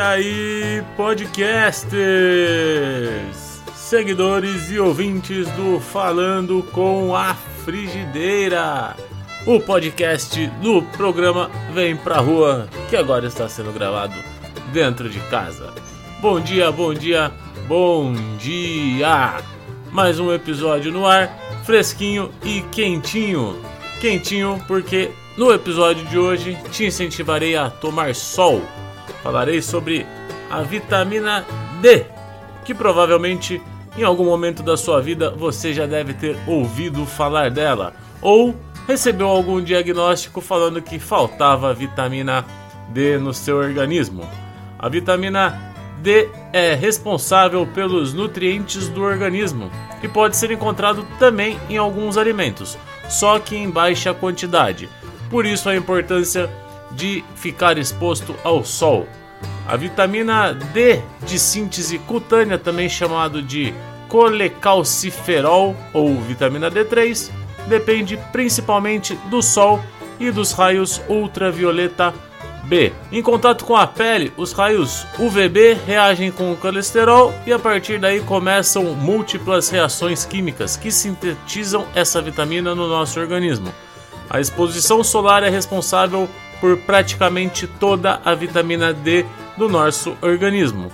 aí, podcasters, seguidores e ouvintes do Falando com a Frigideira, o podcast do programa Vem Pra Rua, que agora está sendo gravado dentro de casa. Bom dia, bom dia, bom dia! Mais um episódio no ar, fresquinho e quentinho. Quentinho porque no episódio de hoje te incentivarei a tomar sol falarei sobre a vitamina D, que provavelmente em algum momento da sua vida você já deve ter ouvido falar dela ou recebeu algum diagnóstico falando que faltava vitamina D no seu organismo. A vitamina D é responsável pelos nutrientes do organismo e pode ser encontrado também em alguns alimentos, só que em baixa quantidade. Por isso a importância de ficar exposto ao sol. A vitamina D de síntese cutânea, também chamado de colecalciferol ou vitamina D3, depende principalmente do sol e dos raios ultravioleta B. Em contato com a pele, os raios UVB reagem com o colesterol e a partir daí começam múltiplas reações químicas que sintetizam essa vitamina no nosso organismo. A exposição solar é responsável por praticamente toda a vitamina D do nosso organismo.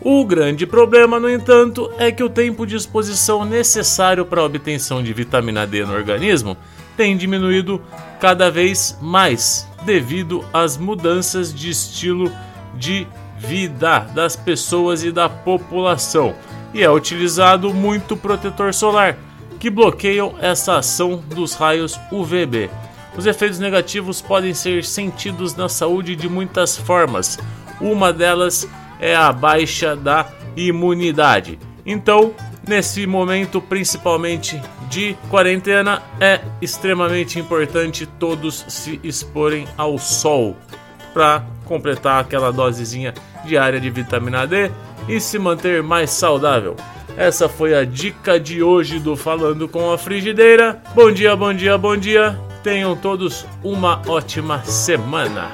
O grande problema, no entanto, é que o tempo de exposição necessário para a obtenção de vitamina D no organismo tem diminuído cada vez mais devido às mudanças de estilo de vida das pessoas e da população, e é utilizado muito protetor solar, que bloqueiam essa ação dos raios UVB. Os efeitos negativos podem ser sentidos na saúde de muitas formas. Uma delas é a baixa da imunidade. Então, nesse momento, principalmente de quarentena, é extremamente importante todos se exporem ao sol para completar aquela dosezinha diária de vitamina D e se manter mais saudável. Essa foi a dica de hoje do Falando com a Frigideira. Bom dia, bom dia, bom dia. Tenham todos uma ótima semana.